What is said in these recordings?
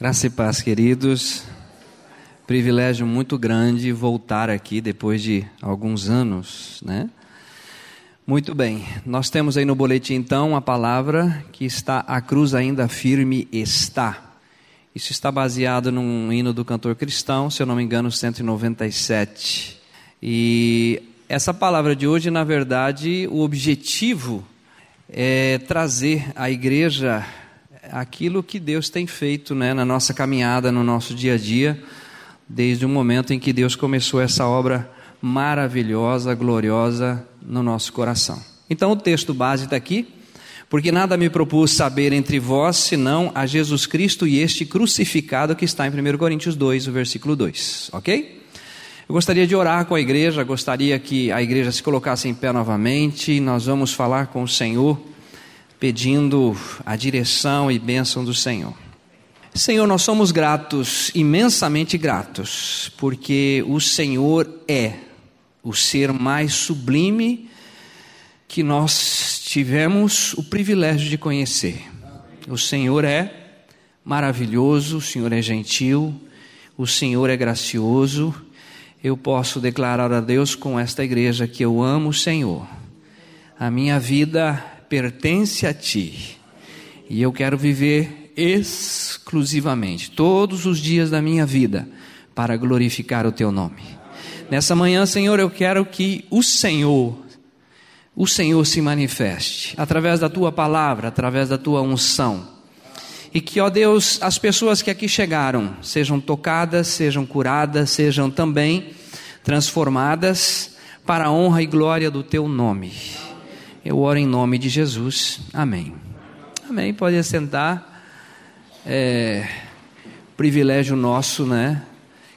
Graça e paz, queridos. Privilégio muito grande voltar aqui depois de alguns anos, né? Muito bem, nós temos aí no boletim então a palavra que está a cruz ainda firme está. Isso está baseado num hino do cantor cristão, se eu não me engano, 197. E essa palavra de hoje, na verdade, o objetivo é trazer à igreja aquilo que Deus tem feito né, na nossa caminhada, no nosso dia a dia, desde o momento em que Deus começou essa obra maravilhosa, gloriosa no nosso coração. Então o texto base está aqui, porque nada me propus saber entre vós, senão a Jesus Cristo e este crucificado que está em 1 Coríntios 2, o versículo 2, ok? Eu gostaria de orar com a igreja, gostaria que a igreja se colocasse em pé novamente, nós vamos falar com o Senhor pedindo a direção e bênção do Senhor. Senhor, nós somos gratos, imensamente gratos, porque o Senhor é o ser mais sublime que nós tivemos o privilégio de conhecer. O Senhor é maravilhoso, o Senhor é gentil, o Senhor é gracioso. Eu posso declarar a Deus com esta igreja que eu amo o Senhor. A minha vida pertence a ti. E eu quero viver exclusivamente, todos os dias da minha vida, para glorificar o teu nome. Nessa manhã, Senhor, eu quero que o Senhor, o Senhor se manifeste através da tua palavra, através da tua unção. E que, ó Deus, as pessoas que aqui chegaram sejam tocadas, sejam curadas, sejam também transformadas para a honra e glória do teu nome. Eu oro em nome de Jesus. Amém. Amém. Pode assentar. É, privilégio nosso, né?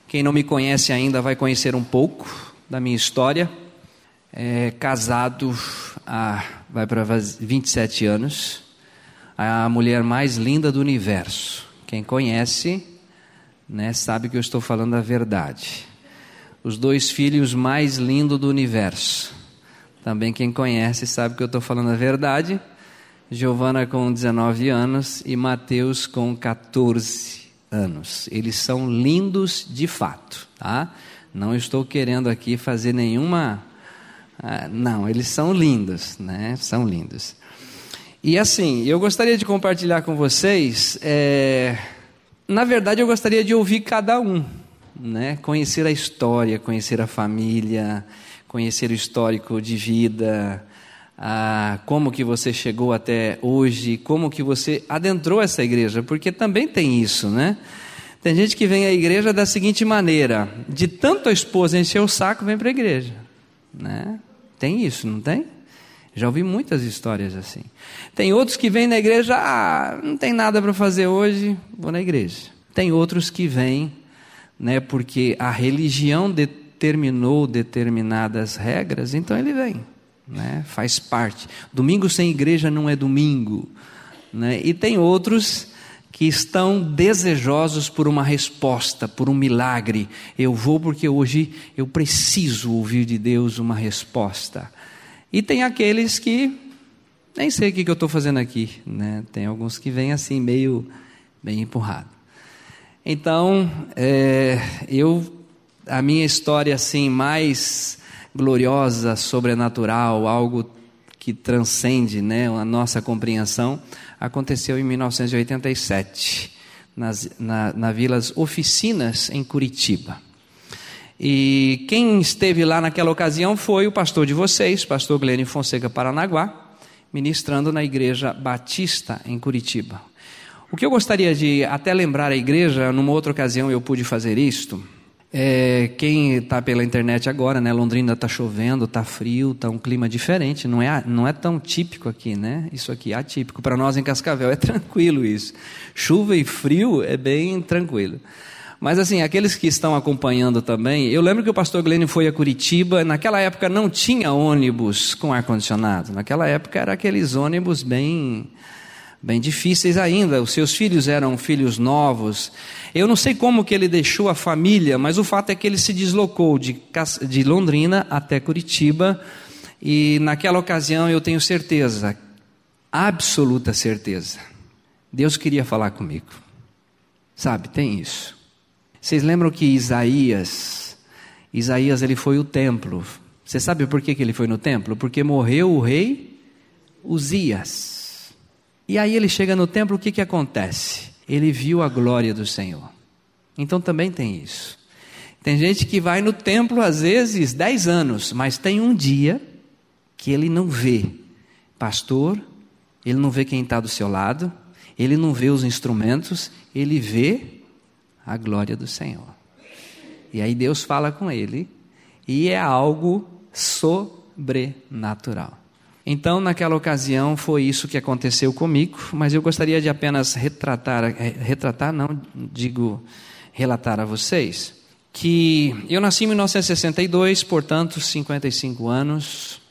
Quem não me conhece ainda vai conhecer um pouco da minha história. É, casado há, vai para 27 anos. A mulher mais linda do universo. Quem conhece, né, sabe que eu estou falando a verdade. Os dois filhos mais lindos do universo também quem conhece sabe que eu estou falando a verdade. Giovana com 19 anos e Mateus com 14 anos. Eles são lindos de fato, tá? Não estou querendo aqui fazer nenhuma. Ah, não, eles são lindos, né? São lindos. E assim, eu gostaria de compartilhar com vocês. É... Na verdade, eu gostaria de ouvir cada um, né? Conhecer a história, conhecer a família conhecer o histórico de vida, como que você chegou até hoje, como que você adentrou essa igreja, porque também tem isso, né? Tem gente que vem à igreja da seguinte maneira: de tanto a esposa encher o saco, vem para a igreja, né? Tem isso, não tem? Já ouvi muitas histórias assim. Tem outros que vêm na igreja, ah, não tem nada para fazer hoje, vou na igreja. Tem outros que vêm, né, porque a religião de determinou determinadas regras, então ele vem, né? faz parte. Domingo sem igreja não é domingo. Né? E tem outros que estão desejosos por uma resposta, por um milagre. Eu vou porque hoje eu preciso ouvir de Deus uma resposta. E tem aqueles que nem sei o que, eu estou fazendo aqui. Né? Tem alguns que vêm assim, meio bem empurrado. Então, é, eu a minha história assim mais gloriosa, sobrenatural, algo que transcende né, a nossa compreensão, aconteceu em 1987, nas, na, na Vilas Oficinas, em Curitiba. E quem esteve lá naquela ocasião foi o pastor de vocês, pastor Glênio Fonseca Paranaguá, ministrando na Igreja Batista, em Curitiba. O que eu gostaria de até lembrar a igreja, numa outra ocasião eu pude fazer isto, é, quem está pela internet agora, né? Londrina está chovendo, está frio, está um clima diferente. Não é, não é tão típico aqui, né? Isso aqui é atípico. Para nós em Cascavel é tranquilo isso. Chuva e frio é bem tranquilo. Mas assim, aqueles que estão acompanhando também, eu lembro que o pastor Glenn foi a Curitiba, naquela época não tinha ônibus com ar-condicionado. Naquela época era aqueles ônibus bem bem difíceis ainda. Os seus filhos eram filhos novos. Eu não sei como que ele deixou a família, mas o fato é que ele se deslocou de, de Londrina até Curitiba. E naquela ocasião eu tenho certeza, absoluta certeza, Deus queria falar comigo. Sabe, tem isso. Vocês lembram que Isaías, Isaías ele foi o templo. Você sabe por que, que ele foi no templo? Porque morreu o rei Uzias. E aí ele chega no templo, o que, que acontece? Ele viu a glória do Senhor. Então também tem isso. Tem gente que vai no templo às vezes 10 anos, mas tem um dia que ele não vê pastor, ele não vê quem está do seu lado, ele não vê os instrumentos, ele vê a glória do Senhor. E aí Deus fala com ele, e é algo sobrenatural. Então, naquela ocasião, foi isso que aconteceu comigo, mas eu gostaria de apenas retratar, eh, retratar, não, digo, relatar a vocês, que eu nasci em 1962, portanto, 55 anos,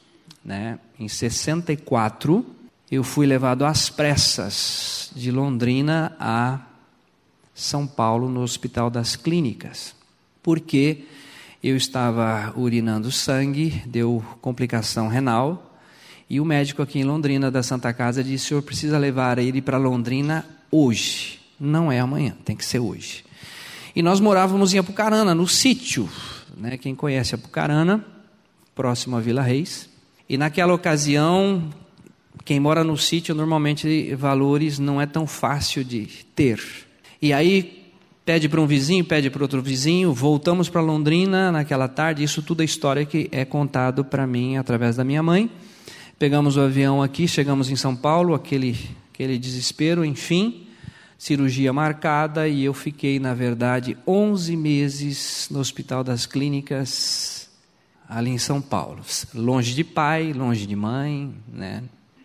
né? Em 64, eu fui levado às pressas de Londrina a São Paulo, no Hospital das Clínicas, porque eu estava urinando sangue, deu complicação renal, e o médico aqui em Londrina, da Santa Casa, disse: o senhor precisa levar ele para Londrina hoje. Não é amanhã, tem que ser hoje. E nós morávamos em Apucarana, no sítio. Né? Quem conhece Apucarana, próximo a Vila Reis. E naquela ocasião, quem mora no sítio, normalmente valores não é tão fácil de ter. E aí pede para um vizinho, pede para outro vizinho, voltamos para Londrina naquela tarde. Isso tudo é história que é contado para mim através da minha mãe. Pegamos o avião aqui, chegamos em São Paulo, aquele, aquele desespero, enfim, cirurgia marcada e eu fiquei, na verdade, 11 meses no Hospital das Clínicas ali em São Paulo. Longe de pai, longe de mãe, né?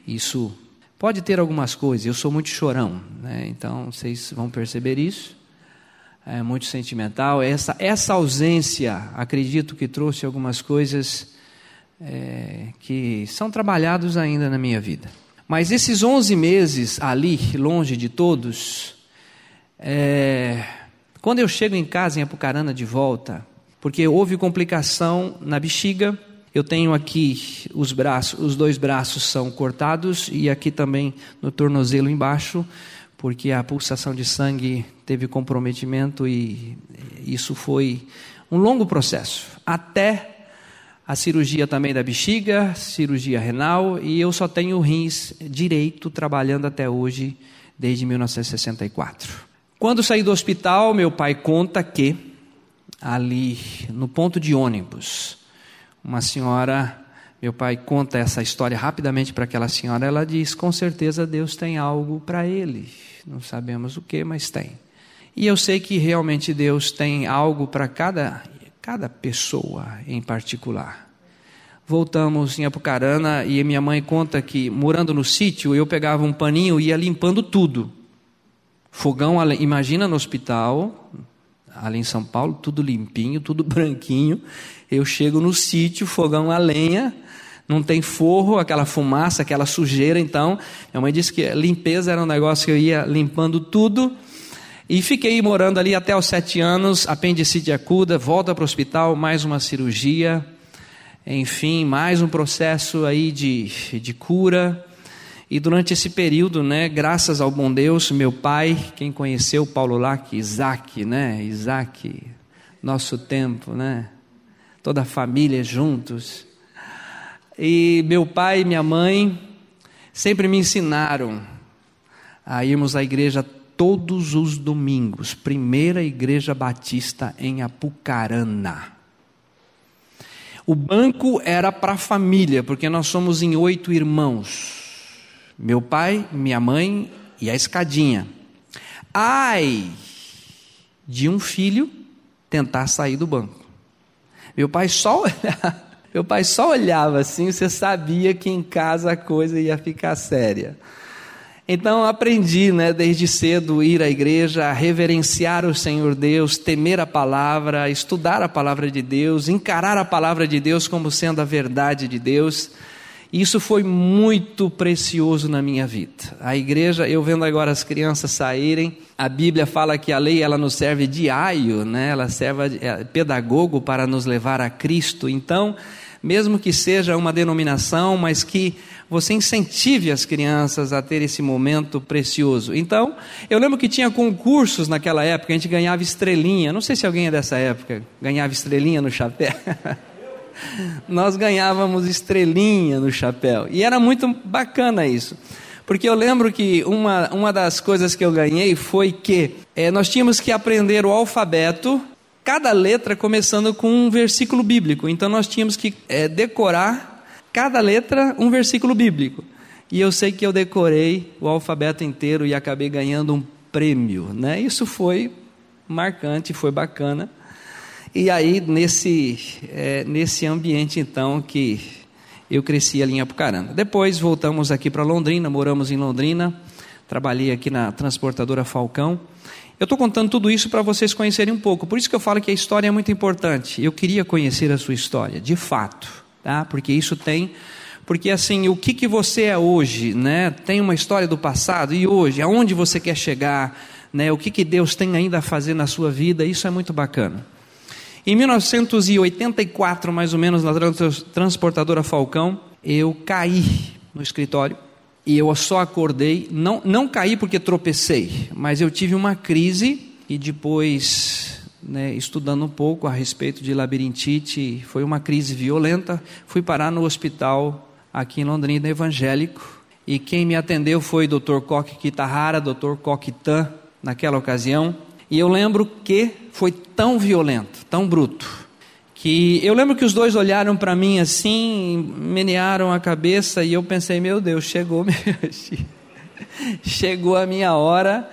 Isso pode ter algumas coisas. Eu sou muito chorão, né? Então vocês vão perceber isso. É muito sentimental. Essa essa ausência, acredito que trouxe algumas coisas é, que são trabalhados ainda na minha vida. Mas esses 11 meses ali, longe de todos, é, quando eu chego em casa em Apucarana de volta, porque houve complicação na bexiga. Eu tenho aqui os braços, os dois braços são cortados e aqui também no tornozelo embaixo, porque a pulsação de sangue teve comprometimento e isso foi um longo processo, até a cirurgia também da bexiga, cirurgia renal, e eu só tenho rins direito trabalhando até hoje, desde 1964. Quando saí do hospital, meu pai conta que ali no ponto de ônibus. Uma senhora, meu pai conta essa história rapidamente para aquela senhora, ela diz: "Com certeza Deus tem algo para ele. Não sabemos o que, mas tem". E eu sei que realmente Deus tem algo para cada cada pessoa em particular. Voltamos em Apucarana e minha mãe conta que morando no sítio eu pegava um paninho e ia limpando tudo. Fogão, imagina no hospital, ali em São Paulo, tudo limpinho, tudo branquinho. Eu chego no sítio, fogão a lenha, não tem forro, aquela fumaça, aquela sujeira. Então, minha mãe disse que limpeza era um negócio que eu ia limpando tudo. E fiquei morando ali até os sete anos, apendicite acuda, volta para o hospital, mais uma cirurgia, enfim, mais um processo aí de, de cura. E durante esse período, né, graças ao bom Deus, meu pai, quem conheceu Paulo Lac, Isaac, né, Isaac, nosso tempo, né, toda a família juntos. E meu pai e minha mãe sempre me ensinaram a irmos à igreja todos os domingos, primeira igreja batista em Apucarana. O banco era para a família, porque nós somos em oito irmãos meu pai, minha mãe e a escadinha. Ai de um filho tentar sair do banco. Meu pai só olhava, meu pai só olhava assim, você sabia que em casa a coisa ia ficar séria. Então aprendi, né, desde cedo ir à igreja, a reverenciar o Senhor Deus, temer a palavra, estudar a palavra de Deus, encarar a palavra de Deus como sendo a verdade de Deus. Isso foi muito precioso na minha vida. A igreja, eu vendo agora as crianças saírem, a Bíblia fala que a lei ela nos serve de aio, né? Ela serve é, pedagogo para nos levar a Cristo. Então, mesmo que seja uma denominação, mas que você incentive as crianças a ter esse momento precioso. Então, eu lembro que tinha concursos naquela época, a gente ganhava estrelinha. Não sei se alguém é dessa época, ganhava estrelinha no chapéu. Nós ganhávamos estrelinha no chapéu. E era muito bacana isso. Porque eu lembro que uma, uma das coisas que eu ganhei foi que é, nós tínhamos que aprender o alfabeto, cada letra começando com um versículo bíblico. Então nós tínhamos que é, decorar cada letra um versículo bíblico. E eu sei que eu decorei o alfabeto inteiro e acabei ganhando um prêmio, né? Isso foi marcante, foi bacana. E aí nesse é, nesse ambiente então que eu cresci ali em Apucarana. Depois voltamos aqui para Londrina, moramos em Londrina, trabalhei aqui na transportadora Falcão. Eu estou contando tudo isso para vocês conhecerem um pouco. Por isso que eu falo que a história é muito importante. Eu queria conhecer a sua história, de fato tá? Porque isso tem porque assim, o que, que você é hoje, né? Tem uma história do passado e hoje, aonde você quer chegar, né? O que, que Deus tem ainda a fazer na sua vida, isso é muito bacana. Em 1984, mais ou menos, na transportadora Falcão, eu caí no escritório e eu só acordei, não, não caí porque tropecei, mas eu tive uma crise e depois né, estudando um pouco a respeito de labirintite, foi uma crise violenta. Fui parar no hospital aqui em Londrina, evangélico, e quem me atendeu foi Dr. Koki Kitahara, Dr. Koki Tan, naquela ocasião. E eu lembro que foi tão violento, tão bruto, que eu lembro que os dois olharam para mim assim, menearam a cabeça e eu pensei, meu Deus, chegou, chegou a minha hora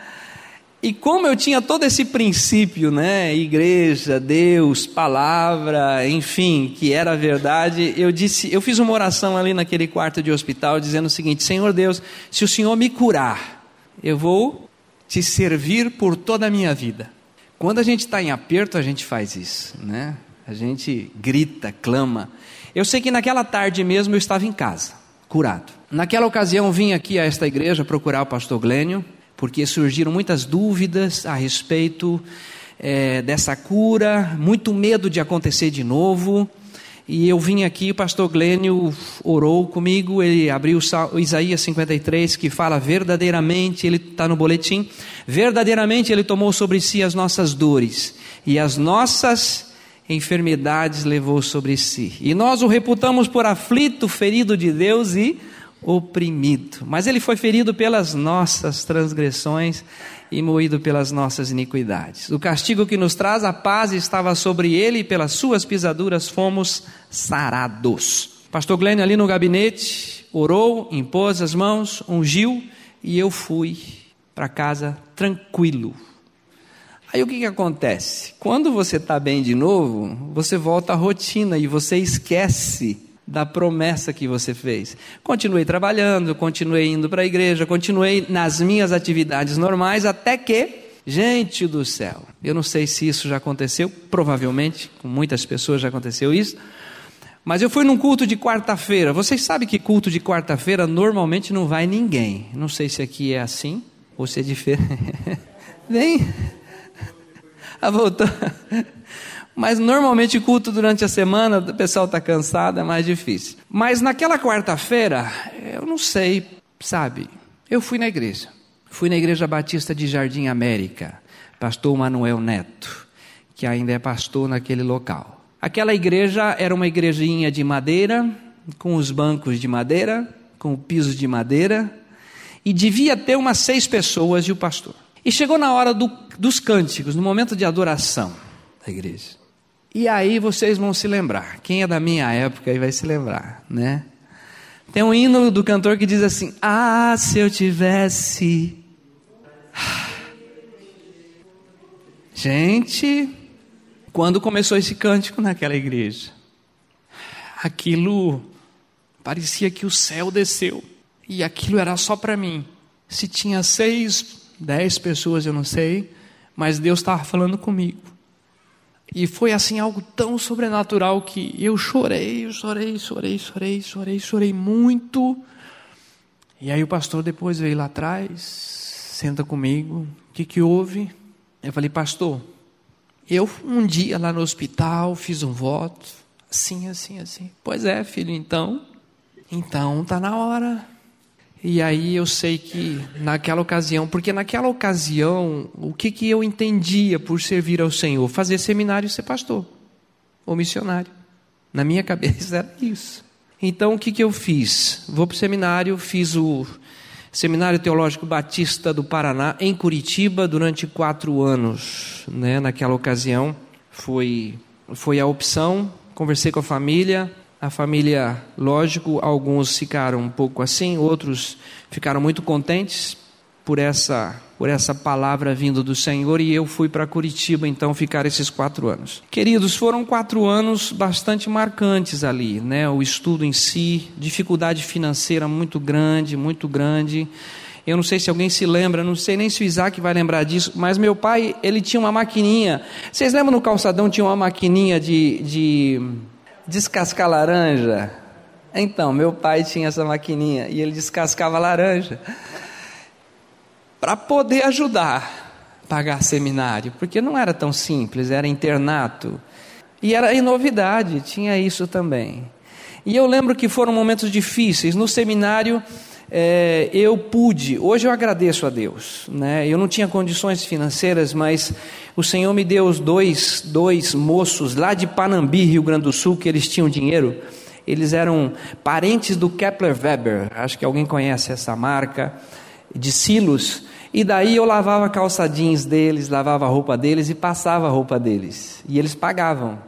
e como eu tinha todo esse princípio, né, igreja, Deus, palavra, enfim, que era verdade, eu disse, eu fiz uma oração ali naquele quarto de hospital dizendo o seguinte: Senhor Deus, se o Senhor me curar, eu vou te servir por toda a minha vida. Quando a gente está em aperto, a gente faz isso, né? A gente grita, clama. Eu sei que naquela tarde mesmo eu estava em casa, curado. Naquela ocasião vim aqui a esta igreja procurar o pastor Glênio porque surgiram muitas dúvidas a respeito é, dessa cura, muito medo de acontecer de novo. E eu vim aqui, o pastor Glênio orou comigo, ele abriu Isaías 53, que fala verdadeiramente, ele está no boletim, verdadeiramente ele tomou sobre si as nossas dores e as nossas enfermidades levou sobre si. E nós o reputamos por aflito, ferido de Deus e oprimido. Mas ele foi ferido pelas nossas transgressões e moído pelas nossas iniquidades. O castigo que nos traz a paz estava sobre ele e pelas suas pisaduras fomos sarados. Pastor Glenn ali no gabinete orou, impôs as mãos, ungiu e eu fui para casa tranquilo. Aí o que, que acontece? Quando você está bem de novo, você volta à rotina e você esquece da promessa que você fez. Continuei trabalhando, continuei indo para a igreja, continuei nas minhas atividades normais, até que, gente do céu, eu não sei se isso já aconteceu, provavelmente, com muitas pessoas já aconteceu isso, mas eu fui num culto de quarta-feira. Vocês sabem que culto de quarta-feira normalmente não vai ninguém. Não sei se aqui é assim ou se é diferente. Vem. Ah, voltou. Mas normalmente culto durante a semana, o pessoal está cansado, é mais difícil. Mas naquela quarta-feira, eu não sei, sabe? Eu fui na igreja. Fui na Igreja Batista de Jardim América, pastor Manuel Neto, que ainda é pastor naquele local. Aquela igreja era uma igrejinha de madeira, com os bancos de madeira, com o piso de madeira, e devia ter umas seis pessoas e o pastor. E chegou na hora do, dos cânticos, no momento de adoração da igreja. E aí vocês vão se lembrar. Quem é da minha época aí vai se lembrar, né? Tem um hino do cantor que diz assim: Ah, se eu tivesse. Gente, quando começou esse cântico naquela igreja, aquilo parecia que o céu desceu e aquilo era só para mim. Se tinha seis, dez pessoas, eu não sei, mas Deus estava falando comigo. E foi assim algo tão sobrenatural que eu chorei, eu chorei, chorei, chorei, chorei, chorei muito. E aí o pastor depois veio lá atrás, senta comigo, o que que houve? Eu falei, pastor, eu um dia lá no hospital fiz um voto, Sim, assim, assim. Pois é, filho, então. Então tá na hora. E aí eu sei que naquela ocasião, porque naquela ocasião, o que, que eu entendia por servir ao Senhor? Fazer seminário e ser pastor ou missionário. Na minha cabeça era isso. Então o que, que eu fiz? Vou para o seminário, fiz o Seminário Teológico Batista do Paraná, em Curitiba, durante quatro anos. Né? Naquela ocasião, foi, foi a opção. Conversei com a família. A família, lógico, alguns ficaram um pouco assim, outros ficaram muito contentes por essa por essa palavra vindo do Senhor e eu fui para Curitiba então ficar esses quatro anos. Queridos, foram quatro anos bastante marcantes ali, né? O estudo em si, dificuldade financeira muito grande, muito grande. Eu não sei se alguém se lembra, não sei nem se o Isaac vai lembrar disso, mas meu pai, ele tinha uma maquininha. Vocês lembram no calçadão tinha uma maquininha de, de descascar laranja? Então, meu pai tinha essa maquininha e ele descascava laranja para poder ajudar a pagar seminário, porque não era tão simples, era internato. E era novidade, tinha isso também. E eu lembro que foram momentos difíceis. No seminário, é, eu pude, hoje eu agradeço a Deus, né? eu não tinha condições financeiras, mas o Senhor me deu os dois, dois moços lá de Panambi, Rio Grande do Sul, que eles tinham dinheiro. Eles eram parentes do Kepler Weber, acho que alguém conhece essa marca, de Silos. E daí eu lavava calça jeans deles, lavava a roupa deles e passava a roupa deles. E eles pagavam.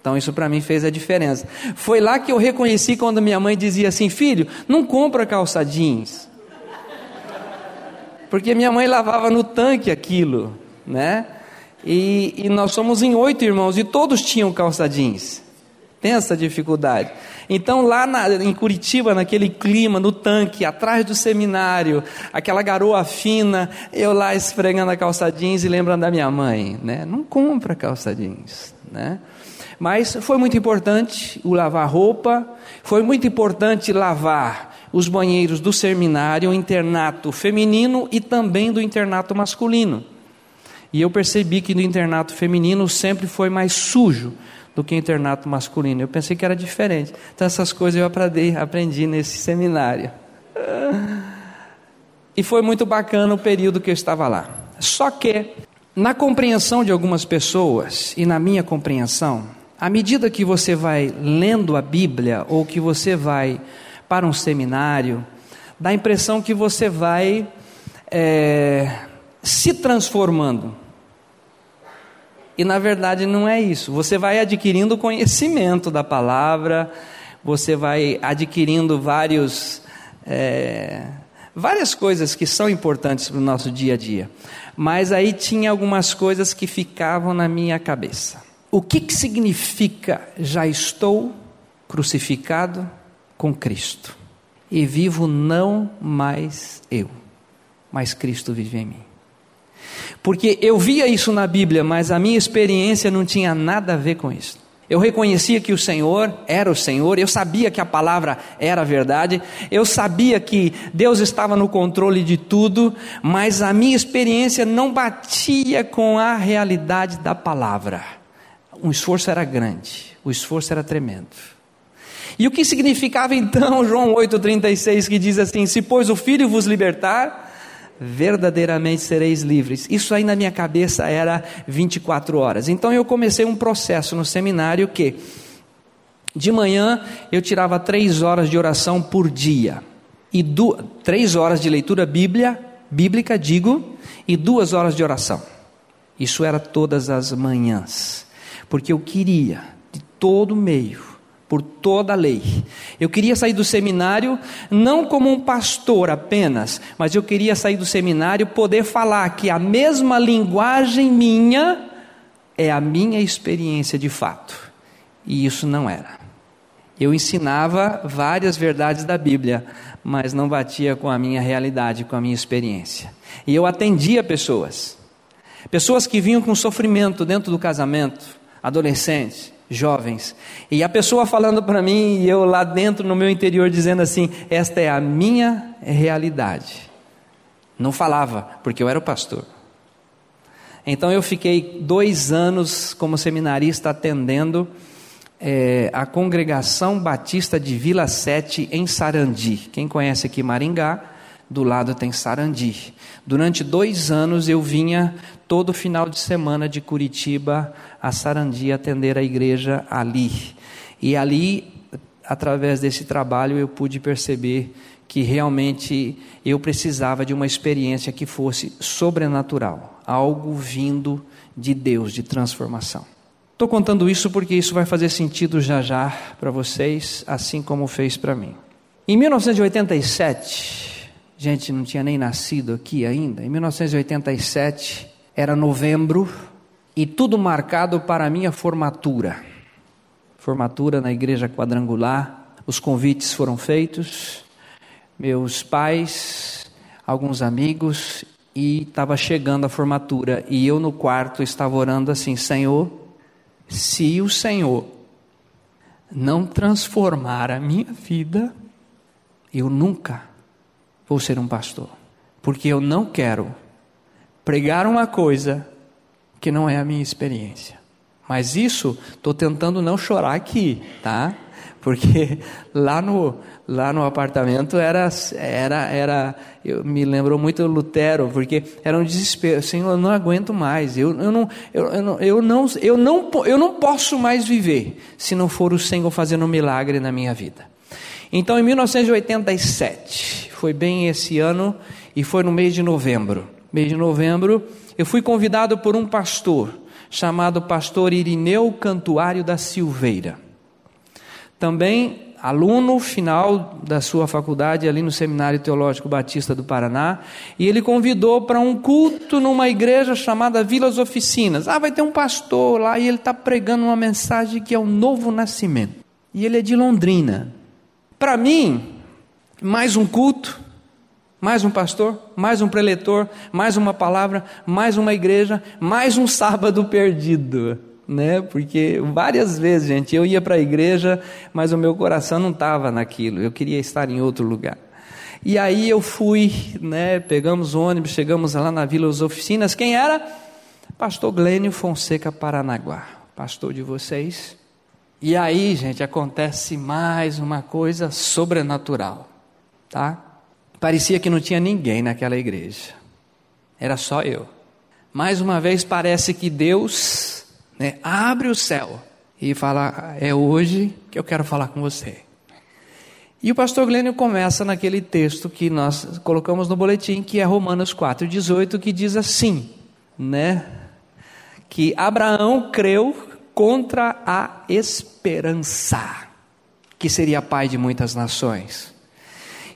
Então isso para mim fez a diferença. Foi lá que eu reconheci quando minha mãe dizia assim: "Filho, não compra calça jeans". Porque minha mãe lavava no tanque aquilo, né? E, e nós somos em oito irmãos e todos tinham calça jeans. Tem essa dificuldade. Então, lá na, em Curitiba, naquele clima, no tanque, atrás do seminário, aquela garoa fina, eu lá esfregando a calça jeans e lembrando da minha mãe, né? Não compra calça jeans, né? Mas foi muito importante o lavar roupa, foi muito importante lavar os banheiros do seminário, o internato feminino e também do internato masculino. E eu percebi que no internato feminino sempre foi mais sujo do que internato masculino. Eu pensei que era diferente. Então, essas coisas eu aprendi, aprendi nesse seminário. E foi muito bacana o período que eu estava lá. Só que, na compreensão de algumas pessoas e na minha compreensão, à medida que você vai lendo a Bíblia ou que você vai para um seminário, dá a impressão que você vai é, se transformando. E na verdade não é isso. Você vai adquirindo conhecimento da palavra, você vai adquirindo vários, é, várias coisas que são importantes para o nosso dia a dia. Mas aí tinha algumas coisas que ficavam na minha cabeça. O que, que significa já estou crucificado com Cristo e vivo não mais eu, mas Cristo vive em mim? Porque eu via isso na Bíblia, mas a minha experiência não tinha nada a ver com isso. Eu reconhecia que o Senhor era o Senhor, eu sabia que a palavra era verdade, eu sabia que Deus estava no controle de tudo, mas a minha experiência não batia com a realidade da palavra. O esforço era grande, o esforço era tremendo. E o que significava então João 8,36 que diz assim: Se pois o Filho vos libertar, verdadeiramente sereis livres. Isso aí na minha cabeça era 24 horas. Então eu comecei um processo no seminário que de manhã eu tirava três horas de oração por dia e três horas de leitura bíblia, bíblica, digo, e duas horas de oração. Isso era todas as manhãs, porque eu queria de todo meio por toda a lei. Eu queria sair do seminário não como um pastor apenas, mas eu queria sair do seminário poder falar que a mesma linguagem minha é a minha experiência de fato. E isso não era. Eu ensinava várias verdades da Bíblia, mas não batia com a minha realidade, com a minha experiência. E eu atendia pessoas, pessoas que vinham com sofrimento dentro do casamento, adolescentes, jovens. E a pessoa falando para mim e eu lá dentro no meu interior dizendo assim: esta é a minha realidade. Não falava, porque eu era o pastor. Então eu fiquei dois anos como seminarista atendendo é a Congregação Batista de Vila Sete, em Sarandi. Quem conhece aqui Maringá, do lado tem Sarandi. Durante dois anos eu vinha todo final de semana de Curitiba a Sarandi atender a igreja ali. E ali, através desse trabalho, eu pude perceber que realmente eu precisava de uma experiência que fosse sobrenatural, algo vindo de Deus, de transformação. Estou contando isso porque isso vai fazer sentido já já para vocês, assim como fez para mim. Em 1987, gente não tinha nem nascido aqui ainda, em 1987, era novembro e tudo marcado para a minha formatura. Formatura na igreja quadrangular, os convites foram feitos, meus pais, alguns amigos, e estava chegando a formatura. E eu no quarto estava orando assim: Senhor, se o Senhor não transformar a minha vida, eu nunca vou ser um pastor. Porque eu não quero pregar uma coisa que não é a minha experiência. Mas isso, estou tentando não chorar aqui, tá? Porque lá no, lá no apartamento era, era, era eu, me lembrou muito Lutero, porque era um desespero, Senhor, eu não aguento mais, eu, eu, não, eu, eu, não, eu, não, eu, não, eu não posso mais viver se não for o Senhor fazendo um milagre na minha vida. Então, em 1987, foi bem esse ano, e foi no mês de novembro. Mês de novembro, eu fui convidado por um pastor, chamado pastor Irineu Cantuário da Silveira também aluno final da sua faculdade ali no Seminário Teológico Batista do Paraná, e ele convidou para um culto numa igreja chamada Vilas Oficinas. Ah, vai ter um pastor lá e ele está pregando uma mensagem que é o novo nascimento. E ele é de Londrina. Para mim, mais um culto, mais um pastor, mais um preletor, mais uma palavra, mais uma igreja, mais um sábado perdido né? Porque várias vezes, gente, eu ia para a igreja, mas o meu coração não estava naquilo. Eu queria estar em outro lugar. E aí eu fui, né? Pegamos o ônibus, chegamos lá na Vila Os Oficinas. Quem era? Pastor Glênio Fonseca Paranaguá, pastor de vocês. E aí, gente, acontece mais uma coisa sobrenatural, tá? Parecia que não tinha ninguém naquela igreja. Era só eu. Mais uma vez parece que Deus né? Abre o céu e fala: É hoje que eu quero falar com você. E o pastor Glênio começa naquele texto que nós colocamos no boletim, que é Romanos 4,18, que diz assim, né? Que Abraão creu contra a esperança, que seria pai de muitas nações.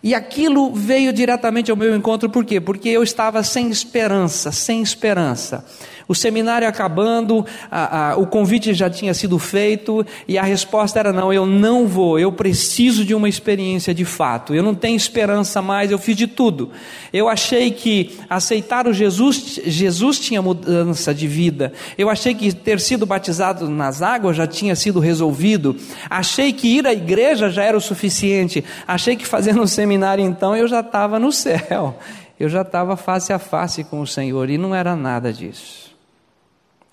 E aquilo veio diretamente ao meu encontro, por quê? Porque eu estava sem esperança, sem esperança o seminário acabando, a, a, o convite já tinha sido feito e a resposta era: não, eu não vou, eu preciso de uma experiência de fato, eu não tenho esperança mais, eu fiz de tudo. Eu achei que aceitar o Jesus, Jesus tinha mudança de vida, eu achei que ter sido batizado nas águas já tinha sido resolvido, achei que ir à igreja já era o suficiente, achei que fazendo um seminário então eu já estava no céu. Eu já estava face a face com o Senhor e não era nada disso.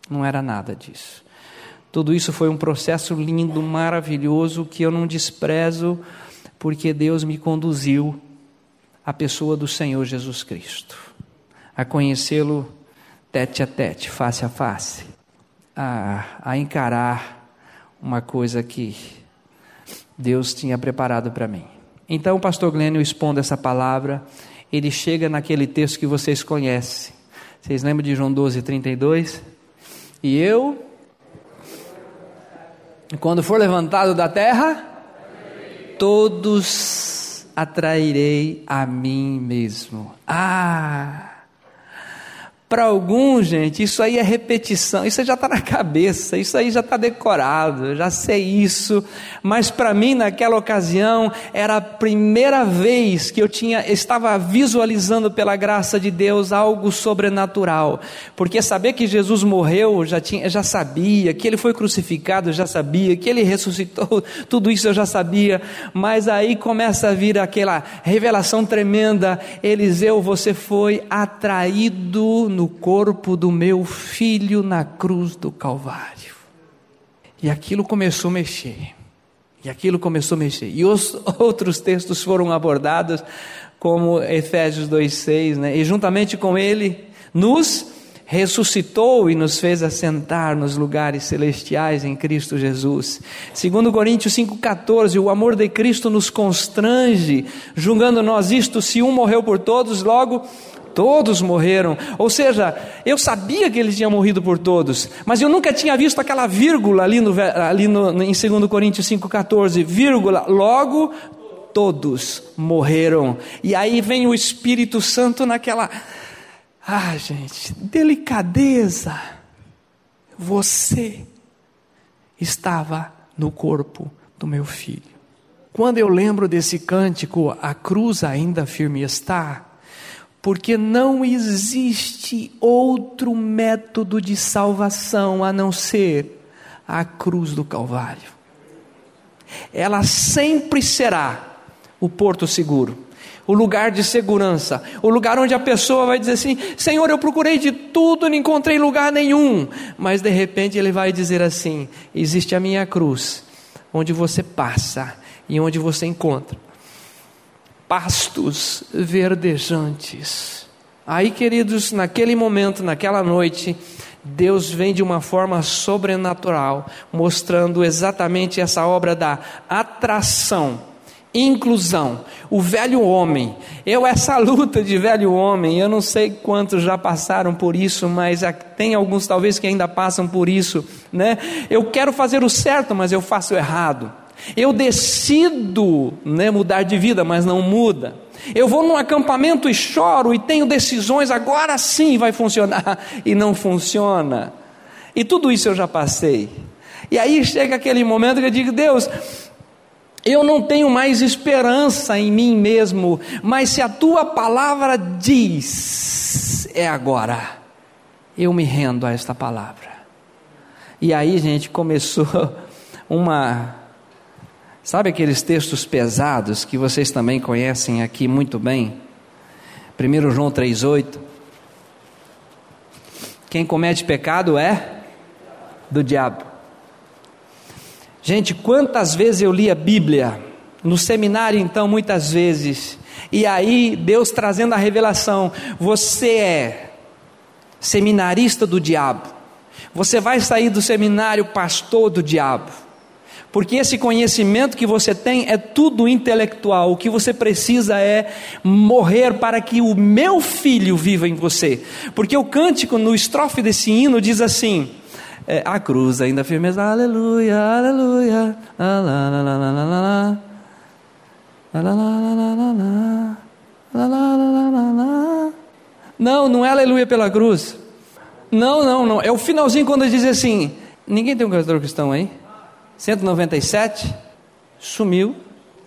Não era nada disso. Tudo isso foi um processo lindo, maravilhoso, que eu não desprezo, porque Deus me conduziu à pessoa do Senhor Jesus Cristo, a conhecê-lo tete a tete, face a face, a, a encarar uma coisa que Deus tinha preparado para mim. Então o pastor Glênio expondo essa palavra, ele chega naquele texto que vocês conhecem. Vocês lembram de João 12, 32? E eu, quando for levantado da terra, todos atrairei a mim mesmo. Ah! Para alguns, gente, isso aí é repetição, isso já está na cabeça, isso aí já está decorado, já sei isso. Mas para mim, naquela ocasião, era a primeira vez que eu tinha, estava visualizando pela graça de Deus algo sobrenatural. Porque saber que Jesus morreu, já tinha, já sabia, que ele foi crucificado, já sabia, que ele ressuscitou, tudo isso eu já sabia. Mas aí começa a vir aquela revelação tremenda: Eliseu, você foi atraído no corpo do meu filho na cruz do Calvário. E aquilo começou a mexer. E aquilo começou a mexer. E os outros textos foram abordados, como Efésios 2,6, né? E juntamente com ele, nos ressuscitou e nos fez assentar nos lugares celestiais em Cristo Jesus. Segundo Coríntios 5,14, o amor de Cristo nos constrange, julgando nós isto, se um morreu por todos, logo todos morreram. Ou seja, eu sabia que ele tinha morrido por todos, mas eu nunca tinha visto aquela vírgula ali, no, ali no, em 2 Coríntios 5,14, vírgula, logo todos morreram. E aí vem o Espírito Santo naquela, ah gente, delicadeza. Você estava no corpo do meu filho. Quando eu lembro desse cântico, a cruz ainda firme está, porque não existe outro método de salvação a não ser a cruz do Calvário. Ela sempre será o porto seguro, o lugar de segurança, o lugar onde a pessoa vai dizer assim: Senhor, eu procurei de tudo, não encontrei lugar nenhum. Mas de repente ele vai dizer assim: existe a minha cruz, onde você passa e onde você encontra pastos verdejantes. Aí, queridos, naquele momento, naquela noite, Deus vem de uma forma sobrenatural, mostrando exatamente essa obra da atração, inclusão. O velho homem, eu, essa luta de velho homem, eu não sei quantos já passaram por isso, mas tem alguns talvez que ainda passam por isso, né? Eu quero fazer o certo, mas eu faço o errado. Eu decido né, mudar de vida, mas não muda. Eu vou num acampamento e choro e tenho decisões, agora sim vai funcionar, e não funciona. E tudo isso eu já passei. E aí chega aquele momento que eu digo: Deus, eu não tenho mais esperança em mim mesmo, mas se a tua palavra diz, é agora, eu me rendo a esta palavra. E aí, gente, começou uma Sabe aqueles textos pesados que vocês também conhecem aqui muito bem? 1 João 3,8. Quem comete pecado é do diabo. Gente, quantas vezes eu li a Bíblia, no seminário então, muitas vezes, e aí Deus trazendo a revelação: você é seminarista do diabo, você vai sair do seminário pastor do diabo. Porque esse conhecimento que você tem é tudo intelectual. O que você precisa é morrer para que o meu filho viva em você. Porque o cântico no estrofe desse hino diz assim: é, a cruz ainda firmeza, aleluia, aleluia, Não, não é aleluia pela cruz. Não, não, não. É o finalzinho quando diz assim: ninguém tem um cantor cristão aí? 197 sumiu.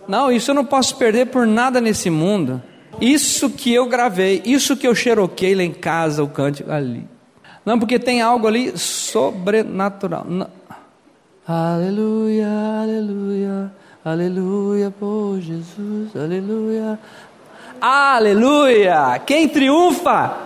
Não, isso eu não posso perder por nada nesse mundo. Isso que eu gravei, isso que eu xeroquei lá em casa, o cântico ali. Não, porque tem algo ali sobrenatural. Não. Aleluia, aleluia, aleluia por Jesus, aleluia. Aleluia! Quem triunfa?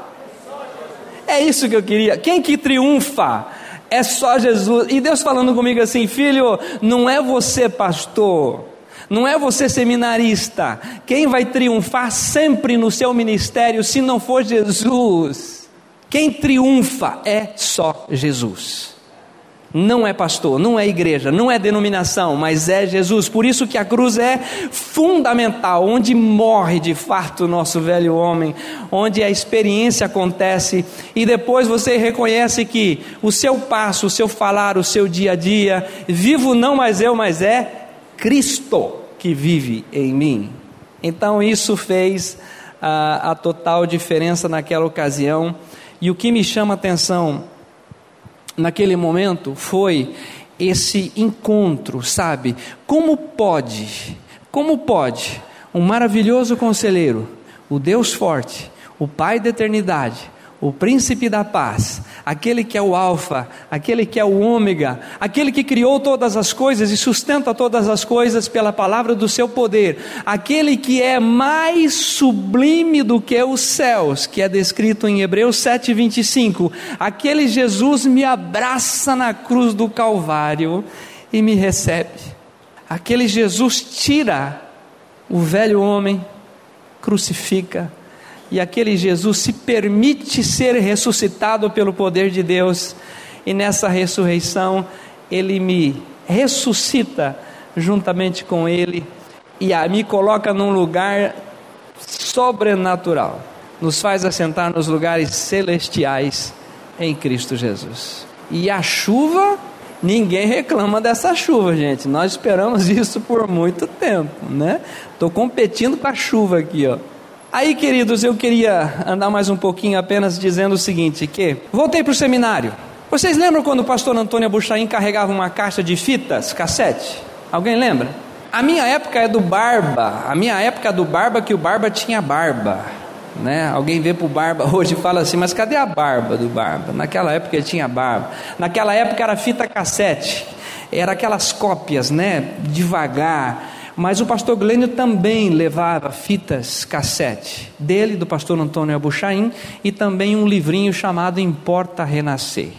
É isso que eu queria. Quem que triunfa? É só Jesus. E Deus falando comigo assim: filho, não é você, pastor. Não é você seminarista. Quem vai triunfar sempre no seu ministério se não for Jesus? Quem triunfa é só Jesus não é pastor, não é igreja, não é denominação, mas é Jesus. Por isso que a cruz é fundamental, onde morre de fato o nosso velho homem, onde a experiência acontece e depois você reconhece que o seu passo, o seu falar, o seu dia a dia, vivo não mais eu, mas é Cristo que vive em mim. Então isso fez a, a total diferença naquela ocasião. E o que me chama a atenção naquele momento foi esse encontro, sabe? Como pode, como pode um maravilhoso conselheiro, o Deus forte, o Pai da eternidade, o príncipe da paz, aquele que é o Alfa, aquele que é o Ômega, aquele que criou todas as coisas e sustenta todas as coisas pela palavra do seu poder, aquele que é mais sublime do que os céus, que é descrito em Hebreus 7:25. Aquele Jesus me abraça na cruz do Calvário e me recebe. Aquele Jesus tira o velho homem, crucifica, e aquele Jesus se permite ser ressuscitado pelo poder de Deus, e nessa ressurreição ele me ressuscita juntamente com ele e a, me coloca num lugar sobrenatural, nos faz assentar nos lugares celestiais em Cristo Jesus. E a chuva, ninguém reclama dessa chuva, gente. Nós esperamos isso por muito tempo, né? Estou competindo com a chuva aqui, ó. Aí, queridos, eu queria andar mais um pouquinho apenas dizendo o seguinte, que voltei para o seminário. Vocês lembram quando o pastor Antônio Buchaim carregava uma caixa de fitas, cassete? Alguém lembra? A minha época é do Barba, a minha época é do Barba que o Barba tinha barba. Né? Alguém vê para o Barba hoje e fala assim, mas cadê a barba do Barba? Naquela época ele tinha barba. Naquela época era fita cassete, era aquelas cópias, né? Devagar mas o pastor Glênio também levava fitas cassete, dele, do pastor Antônio Abuchaim, e também um livrinho chamado Importa Renascer.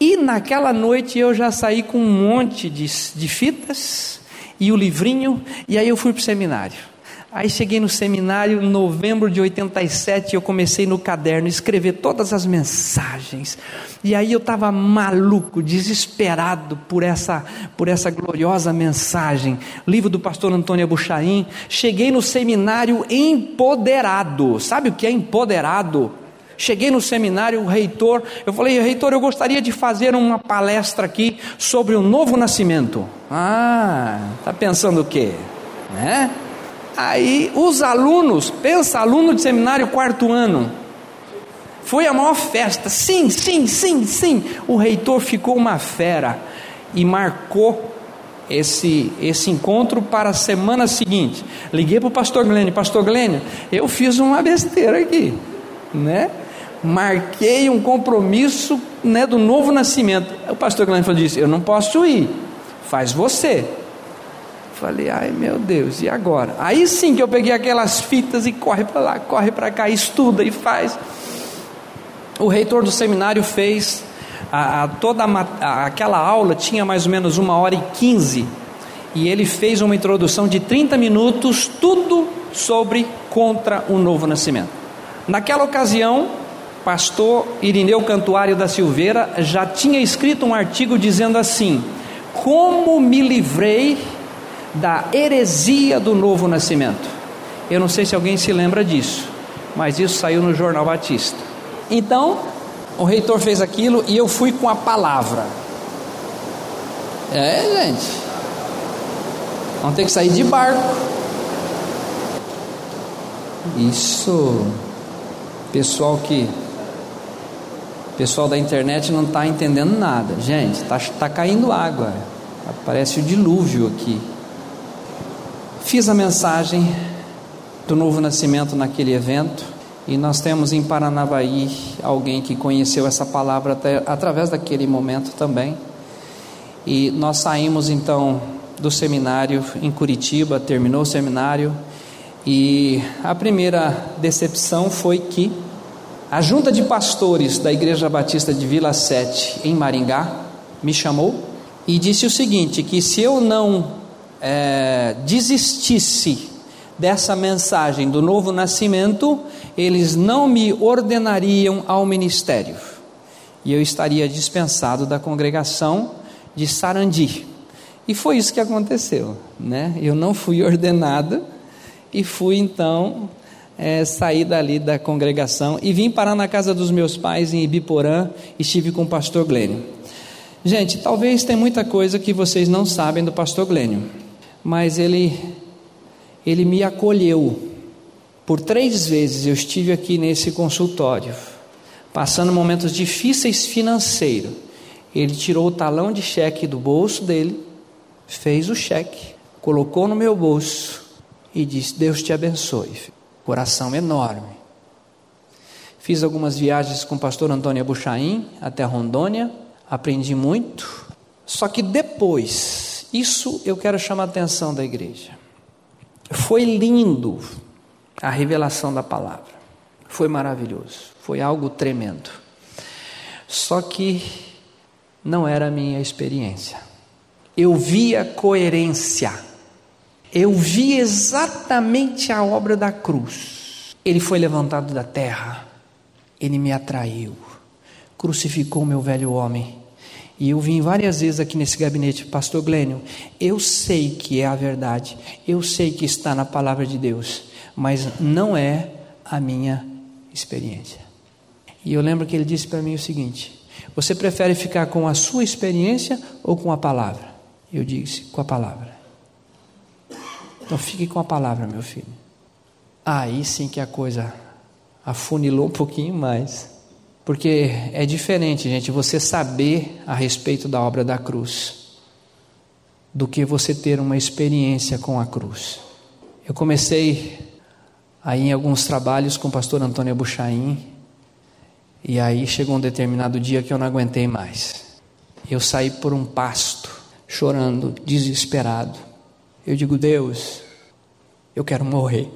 E naquela noite eu já saí com um monte de, de fitas e o livrinho, e aí eu fui para o seminário. Aí cheguei no seminário em novembro de 87, eu comecei no caderno escrever todas as mensagens. E aí eu estava maluco, desesperado por essa, por essa gloriosa mensagem. Livro do pastor Antônio Buchaim. Cheguei no seminário empoderado. Sabe o que é empoderado? Cheguei no seminário, o reitor, eu falei, reitor, eu gostaria de fazer uma palestra aqui sobre o novo nascimento. Ah, tá pensando o quê? Né? Aí os alunos, pensa aluno de seminário quarto ano, foi a maior festa, sim, sim, sim, sim. O reitor ficou uma fera e marcou esse, esse encontro para a semana seguinte. Liguei para o pastor Glênio, pastor Glênio, eu fiz uma besteira aqui, né? Marquei um compromisso né, do novo nascimento. O pastor Glênio falou disse, eu não posso ir, faz você. Falei, ai meu Deus, e agora? Aí sim que eu peguei aquelas fitas e corre para lá, corre para cá, estuda e faz. O reitor do seminário fez a, a toda a, aquela aula tinha mais ou menos uma hora e quinze e ele fez uma introdução de 30 minutos, tudo sobre contra o novo nascimento. Naquela ocasião, pastor Irineu Cantuário da Silveira já tinha escrito um artigo dizendo assim: Como me livrei da heresia do novo nascimento. Eu não sei se alguém se lembra disso, mas isso saiu no Jornal Batista. Então, o reitor fez aquilo e eu fui com a palavra. É, gente. Vamos ter que sair de barco. Isso. Pessoal que. Pessoal da internet não está entendendo nada. Gente, está tá caindo água. Parece o dilúvio aqui. Fiz a mensagem do novo nascimento naquele evento e nós temos em Paranavaí alguém que conheceu essa palavra até, através daquele momento também. E nós saímos então do seminário em Curitiba, terminou o seminário e a primeira decepção foi que a junta de pastores da Igreja Batista de Vila Sete em Maringá me chamou e disse o seguinte: que se eu não é, desistisse dessa mensagem do novo nascimento, eles não me ordenariam ao ministério e eu estaria dispensado da congregação de Sarandi. E foi isso que aconteceu, né? Eu não fui ordenado e fui então é, sair dali da congregação e vim parar na casa dos meus pais em Ibiporã e estive com o pastor Glênio. Gente, talvez tem muita coisa que vocês não sabem do pastor Glênio mas ele, ele me acolheu. Por três vezes eu estive aqui nesse consultório, passando momentos difíceis financeiros. Ele tirou o talão de cheque do bolso dele, fez o cheque, colocou no meu bolso e disse: Deus te abençoe. Coração enorme. Fiz algumas viagens com o pastor Antônio Buchaim até Rondônia, aprendi muito. Só que depois, isso eu quero chamar a atenção da igreja. Foi lindo a revelação da palavra. Foi maravilhoso, foi algo tremendo. Só que não era a minha experiência. Eu via coerência. Eu vi exatamente a obra da cruz. Ele foi levantado da terra ele me atraiu, crucificou meu velho homem. E eu vim várias vezes aqui nesse gabinete, Pastor Glênio. Eu sei que é a verdade, eu sei que está na palavra de Deus, mas não é a minha experiência. E eu lembro que ele disse para mim o seguinte: Você prefere ficar com a sua experiência ou com a palavra? Eu disse: Com a palavra. Então fique com a palavra, meu filho. Aí sim que a coisa afunilou um pouquinho mais. Porque é diferente, gente, você saber a respeito da obra da cruz do que você ter uma experiência com a cruz. Eu comecei aí em alguns trabalhos com o pastor Antônio Buchaim, e aí chegou um determinado dia que eu não aguentei mais. Eu saí por um pasto, chorando, desesperado. Eu digo, Deus, eu quero morrer.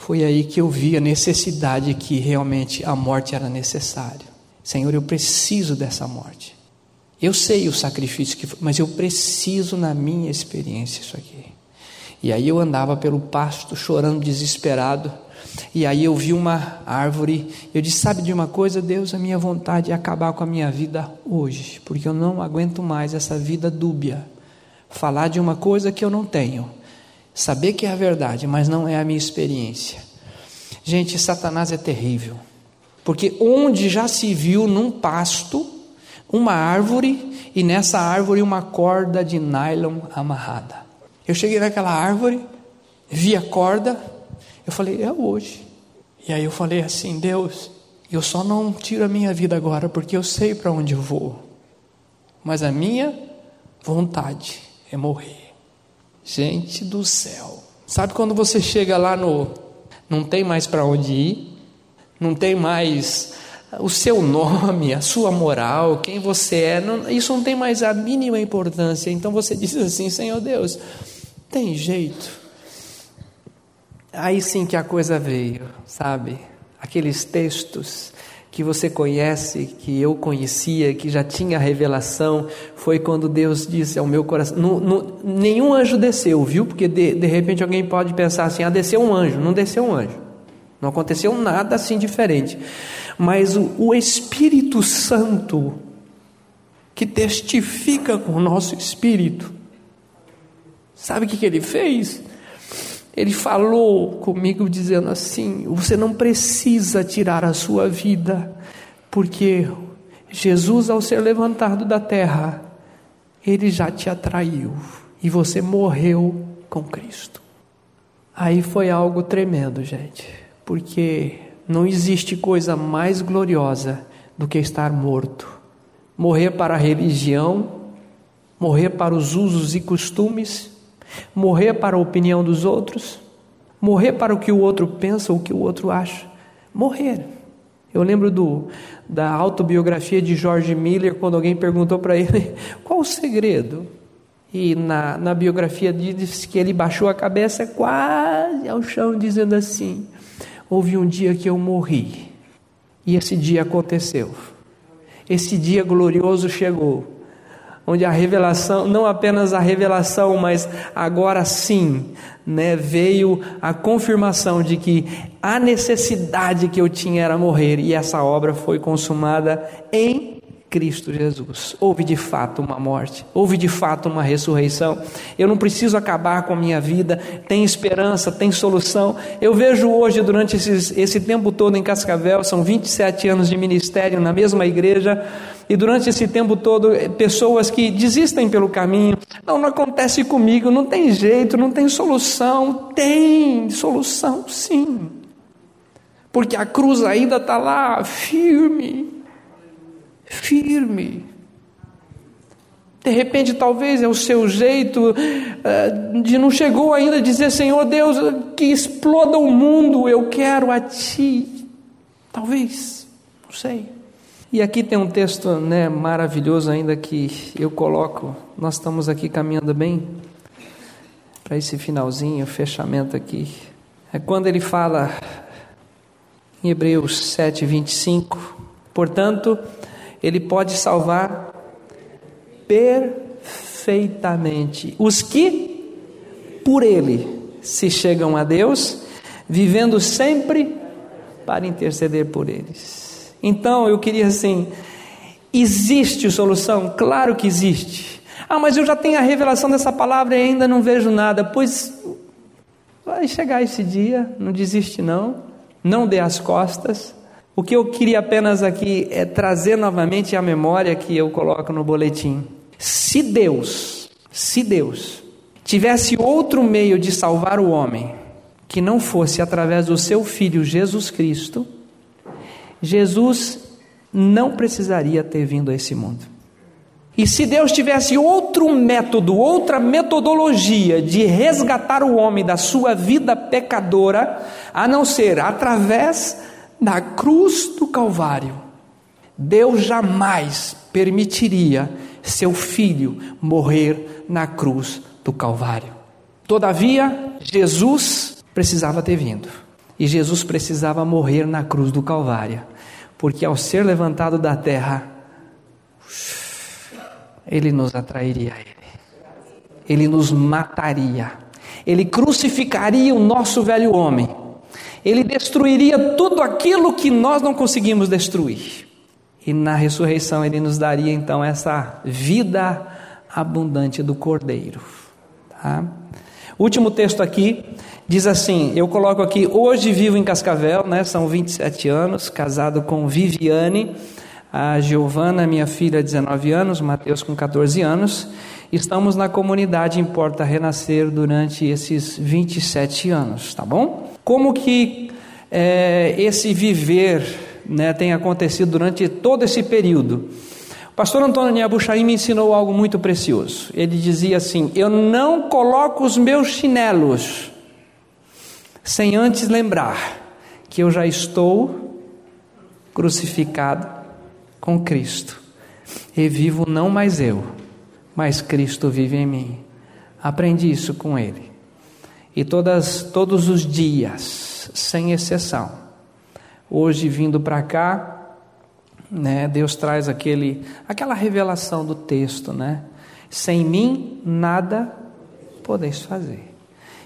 Foi aí que eu vi a necessidade que realmente a morte era necessária. Senhor, eu preciso dessa morte. Eu sei o sacrifício que foi, mas eu preciso na minha experiência isso aqui. E aí eu andava pelo pasto chorando desesperado. E aí eu vi uma árvore. Eu disse: Sabe de uma coisa, Deus? A minha vontade é acabar com a minha vida hoje, porque eu não aguento mais essa vida dúbia. Falar de uma coisa que eu não tenho Saber que é a verdade, mas não é a minha experiência. Gente, Satanás é terrível. Porque onde já se viu num pasto uma árvore e nessa árvore uma corda de nylon amarrada. Eu cheguei naquela árvore, vi a corda, eu falei, é hoje. E aí eu falei assim, Deus, eu só não tiro a minha vida agora porque eu sei para onde eu vou. Mas a minha vontade é morrer. Gente do céu. Sabe quando você chega lá no. Não tem mais para onde ir, não tem mais o seu nome, a sua moral, quem você é, não, isso não tem mais a mínima importância. Então você diz assim: Senhor Deus, tem jeito. Aí sim que a coisa veio, sabe? Aqueles textos que você conhece, que eu conhecia, que já tinha revelação, foi quando Deus disse ao meu coração: nenhum anjo desceu, viu? Porque de, de repente alguém pode pensar assim: ah, desceu um anjo. Não desceu um anjo. Não aconteceu nada assim diferente. Mas o, o Espírito Santo, que testifica com o nosso espírito, sabe o que, que ele fez? Ele falou comigo dizendo assim: você não precisa tirar a sua vida, porque Jesus, ao ser levantado da terra, ele já te atraiu e você morreu com Cristo. Aí foi algo tremendo, gente, porque não existe coisa mais gloriosa do que estar morto. Morrer para a religião, morrer para os usos e costumes, Morrer para a opinião dos outros, morrer para o que o outro pensa, ou o que o outro acha. Morrer. Eu lembro do, da autobiografia de George Miller, quando alguém perguntou para ele qual o segredo. E na, na biografia diz que ele baixou a cabeça quase ao chão, dizendo assim: Houve um dia que eu morri, e esse dia aconteceu. Esse dia glorioso chegou onde a revelação, não apenas a revelação, mas agora sim, né, veio a confirmação de que a necessidade que eu tinha era morrer e essa obra foi consumada em Cristo Jesus. Houve de fato uma morte, houve de fato uma ressurreição. Eu não preciso acabar com a minha vida, tem esperança, tem solução. Eu vejo hoje, durante esses, esse tempo todo em Cascavel, são 27 anos de ministério na mesma igreja, e durante esse tempo todo, pessoas que desistem pelo caminho. Não, não acontece comigo, não tem jeito, não tem solução. Tem solução, sim. Porque a cruz ainda está lá, firme firme. De repente, talvez é o seu jeito uh, de não chegou ainda a dizer: Senhor Deus, que exploda o mundo, eu quero a Ti. Talvez, não sei. E aqui tem um texto né, maravilhoso ainda que eu coloco. Nós estamos aqui caminhando bem para esse finalzinho, fechamento aqui. É quando ele fala em Hebreus 7, 25. Portanto, ele pode salvar perfeitamente os que por ele se chegam a Deus, vivendo sempre para interceder por eles. Então eu queria assim: existe solução? Claro que existe. Ah, mas eu já tenho a revelação dessa palavra e ainda não vejo nada. Pois vai chegar esse dia, não desiste não, não dê as costas. O que eu queria apenas aqui é trazer novamente a memória que eu coloco no boletim. Se Deus, se Deus tivesse outro meio de salvar o homem que não fosse através do seu filho Jesus Cristo, Jesus não precisaria ter vindo a esse mundo. E se Deus tivesse outro método, outra metodologia de resgatar o homem da sua vida pecadora, a não ser através da cruz do Calvário, Deus jamais permitiria seu filho morrer na cruz do Calvário. Todavia, Jesus precisava ter vindo. E Jesus precisava morrer na cruz do Calvário, porque ao ser levantado da terra, ele nos atrairia a ele. Ele nos mataria. Ele crucificaria o nosso velho homem. Ele destruiria tudo aquilo que nós não conseguimos destruir. E na ressurreição ele nos daria então essa vida abundante do Cordeiro. Tá? Último texto aqui diz assim: eu coloco aqui, hoje vivo em Cascavel, né, são 27 anos, casado com Viviane, a Giovana, minha filha, 19 anos, Mateus com 14 anos. Estamos na comunidade em Porta Renascer durante esses 27 anos, tá bom? Como que é, esse viver né, tem acontecido durante todo esse período? Pastor Antônio Niabuchaim me ensinou algo muito precioso. Ele dizia assim: Eu não coloco os meus chinelos sem antes lembrar que eu já estou crucificado com Cristo e vivo não mais eu, mas Cristo vive em mim. Aprendi isso com ele. E todas, todos os dias, sem exceção, hoje vindo para cá, né, Deus traz aquele, aquela revelação do texto, né? Sem mim nada podeis fazer.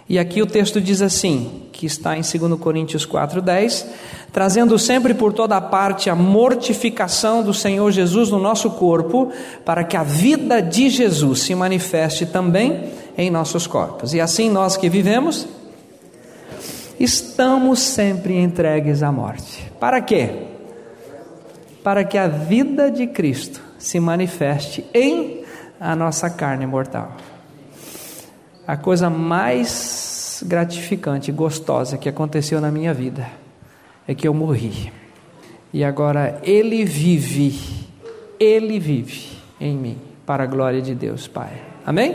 E aqui o texto diz assim, que está em 2 Coríntios 4:10, trazendo sempre por toda parte a mortificação do Senhor Jesus no nosso corpo, para que a vida de Jesus se manifeste também em nossos corpos. E assim nós que vivemos estamos sempre entregues à morte. Para quê? Para que a vida de Cristo se manifeste em a nossa carne mortal. A coisa mais gratificante e gostosa que aconteceu na minha vida é que eu morri. E agora Ele vive, Ele vive em mim, para a glória de Deus, Pai. Amém?